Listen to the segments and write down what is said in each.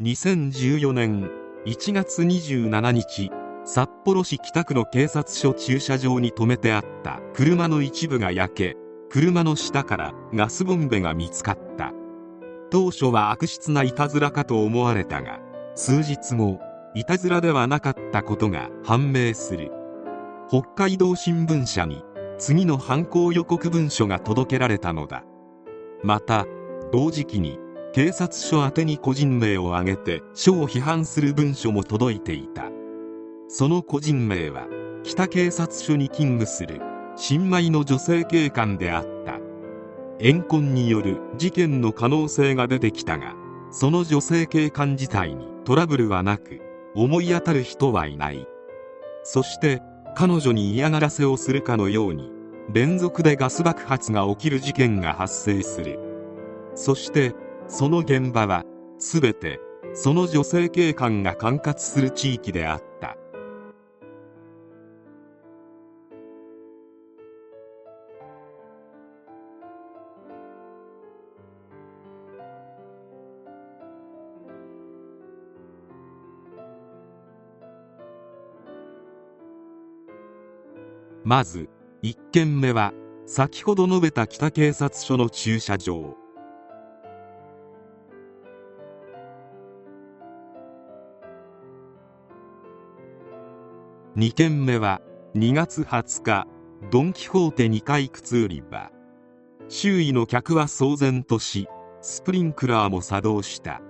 2014年1月27日札幌市北区の警察署駐車場に停めてあった車の一部が焼け車の下からガスボンベが見つかった。当初は悪質ないたずらかと思われたが数日後いたずらではなかったことが判明する。北海道新聞社に次の犯行予告文書が届けられたのだ。また同時期に警察署宛に個人名を挙げて署を批判する文書も届いていた。その個人名は北警察署に勤務する新米の女性警官であった。怨恨による事件の可能性が出てきたがその女性警官自体にトラブルはなく思い当たる人はいない。そして彼女に嫌がらせをするかのように連続でガス爆発が起きる事件が発生する。そしてその現場は全てその女性警官が管轄する地域であった。まず1件目は先ほど述べた北警察署の駐車場。2件目は2月20日ドン・キホーテ2階靴売り場。周囲の客は騒然としスプリンクラーも作動した。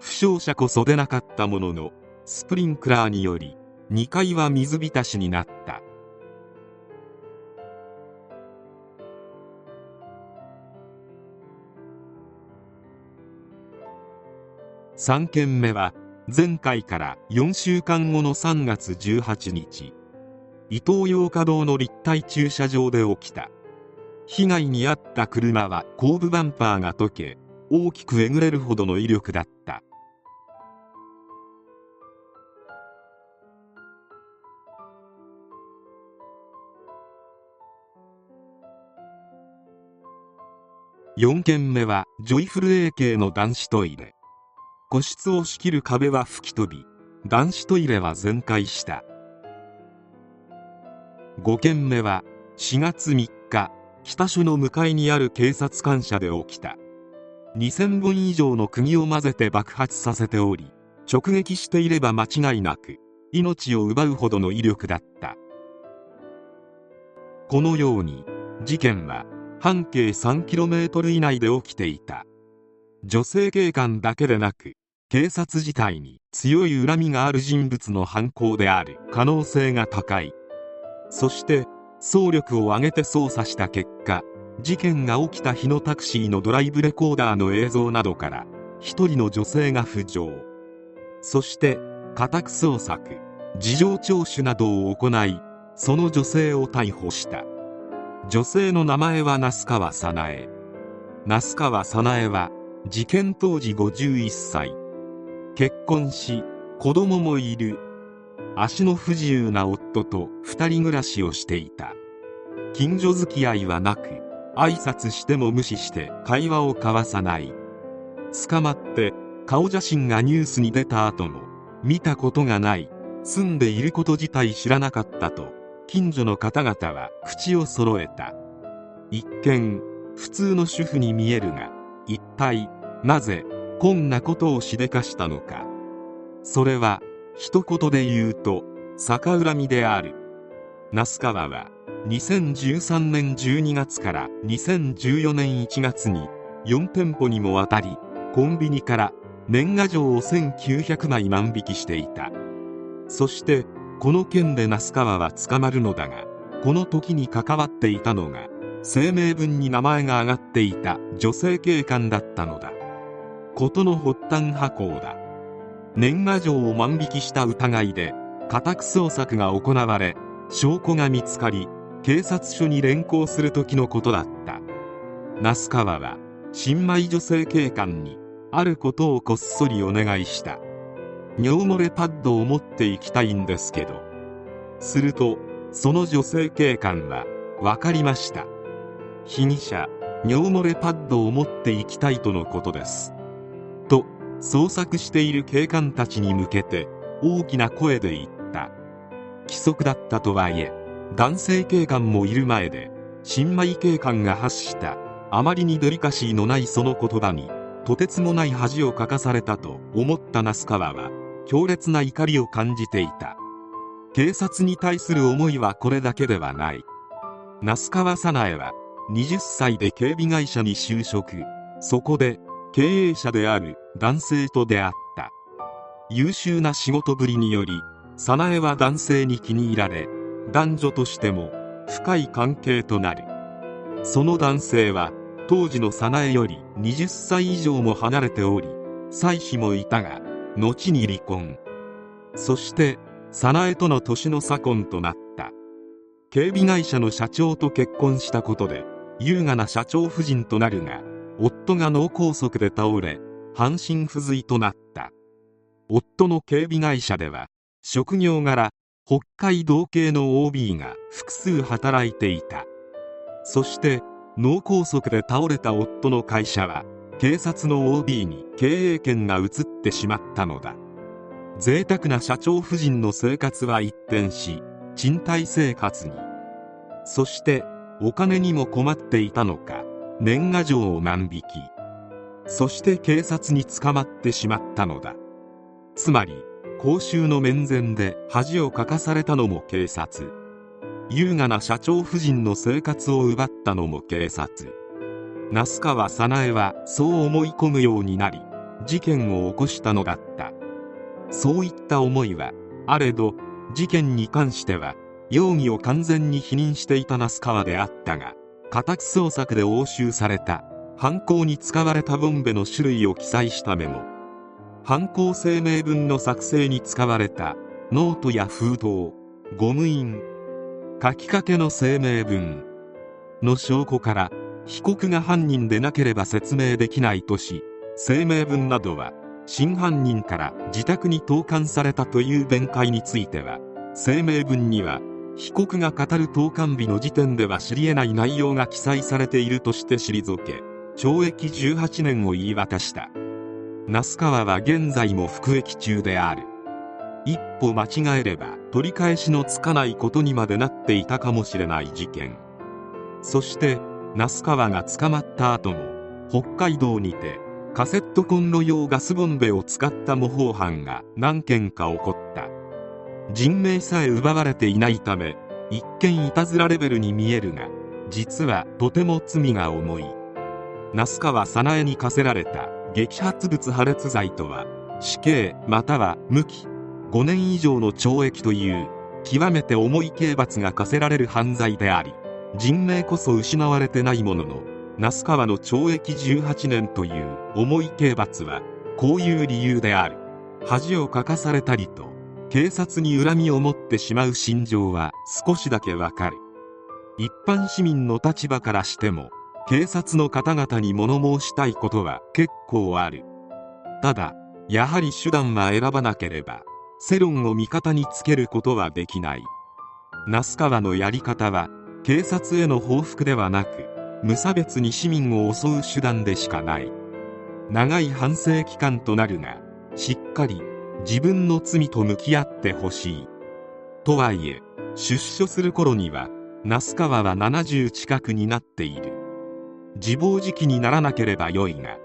負傷者こそ出なかったもののスプリンクラーにより2階は水浸しになった。3件目は前回から4週間後の3月18日伊東洋華堂の立体駐車場で起きた。被害に遭った車は後部バンパーが溶け大きくえぐれるほどの威力だった。4件目はジョイフル A 系の男子トイレ。個室を仕切る壁は吹き飛び男子トイレは全壊した。5件目は4月3日北署の向かいにある警察官舎で起きた。2000本以上の釘を混ぜて爆発させており直撃していれば間違いなく命を奪うほどの威力だった。このように事件は半径 3km 以内で起きていた。女性警官だけでなく警察自体に強い恨みがある人物の犯行である可能性が高い。そして総力を挙げて捜査した結果事件が起きた日のタクシーのドライブレコーダーの映像などから一人の女性が浮上。そして家宅捜索事情聴取などを行いその女性を逮捕した。女性の名前は那須川早苗。那須川早苗は事件当時51歳。結婚し子供もいる。足の不自由な夫と2人暮らしをしていた。近所付き合いはなく挨拶しても無視して会話を交わさない。捕まって顔写真がニュースに出た後も見たことがない。住んでいること自体知らなかったと近所の方々は口を揃えた。一見普通の主婦に見えるが一体なぜこんなことをしでかしたのか。それは一言で言うと逆恨みである。那須川は2013年12月から2014年1月に4店舗にもわたりコンビニから年賀状を1900枚万引きしていた。そしてこの件で那須川は捕まるのだがこの時に関わっていたのが声明文に名前が挙がっていた女性警官だったのだ。事の発端破行だ。年賀状を万引きした疑いで家宅捜索が行われ証拠が見つかり警察署に連行する時のことだった。那須川は新米女性警官にあることをこっそりお願いした。尿漏れパッドを持っていきたいんですけど。するとその女性警官は分かりました。被疑者尿漏れパッドを持っていきたいとのことです。捜索している警官たちに向けて大きな声で言った。規則だったとはいえ男性警官もいる前で新米警官が発したあまりにデリカシーのないその言葉にとてつもない恥をかかされたと思った那須川は強烈な怒りを感じていた。警察に対する思いはこれだけではない。那須川早苗は20歳で警備会社に就職。そこで経営者である男性と出会った。優秀な仕事ぶりにより早苗は男性に気に入られ男女としても深い関係となる。その男性は当時の早苗より20歳以上も離れており妻子もいたが後に離婚。そして早苗との年の差婚となった。警備会社の社長と結婚したことで優雅な社長夫人となるが夫が脳梗塞で倒れ半身不随となった。夫の警備会社では職業柄北海道系の OB が複数働いていた。そして脳梗塞で倒れた夫の会社は警察の OB に経営権が移ってしまったのだ。贅沢な社長夫人の生活は一転し賃貸生活に。そしてお金にも困っていたのか。年賀状を万引き。そして警察に捕まってしまったのだ。つまり公衆の面前で恥をかかされたのも警察。優雅な社長夫人の生活を奪ったのも警察。那須川早苗はそう思い込むようになり事件を起こしたのだった。そういった思いはあれど事件に関しては容疑を完全に否認していた那須川であったが家宅捜索で押収された。犯行に使われたボンベの種類を記載したメモ。犯行声明文の作成に使われた。ノートや封筒。ゴム印。書きかけの声明文の証拠から被告が犯人でなければ説明できないとし声明文などは真犯人から自宅に投函されたという弁解については声明文には被告が語る投函日の時点では知り得ない内容が記載されているとして退け懲役18年を言い渡した。那須川は現在も服役中である。一歩間違えれば取り返しのつかないことにまでなっていたかもしれない事件。そして那須川が捕まった後も北海道にてカセットコンロ用ガスボンベを使った模倣犯が何件か起こった。人命さえ奪われていないため一見いたずらレベルに見えるが実はとても罪が重い。那須川早苗に課せられた激発物破裂罪とは死刑または無期5年以上の懲役という極めて重い刑罰が課せられる犯罪であり人命こそ失われてないものの那須川の懲役18年という重い刑罰はこういう理由である。恥をかかされたりと警察に恨みを持ってしまう心情は少しだけわかる。一般市民の立場からしても警察の方々に物申したいことは結構ある。ただやはり手段は選ばなければ世論を味方につけることはできない。那須川のやり方は警察への報復ではなく無差別に市民を襲う手段でしかない。長い反省期間となるがしっかり自分の罪と向き合ってほしい。とはいえ出所する頃には那須川は70近くになっている。自暴自棄にならなければよいが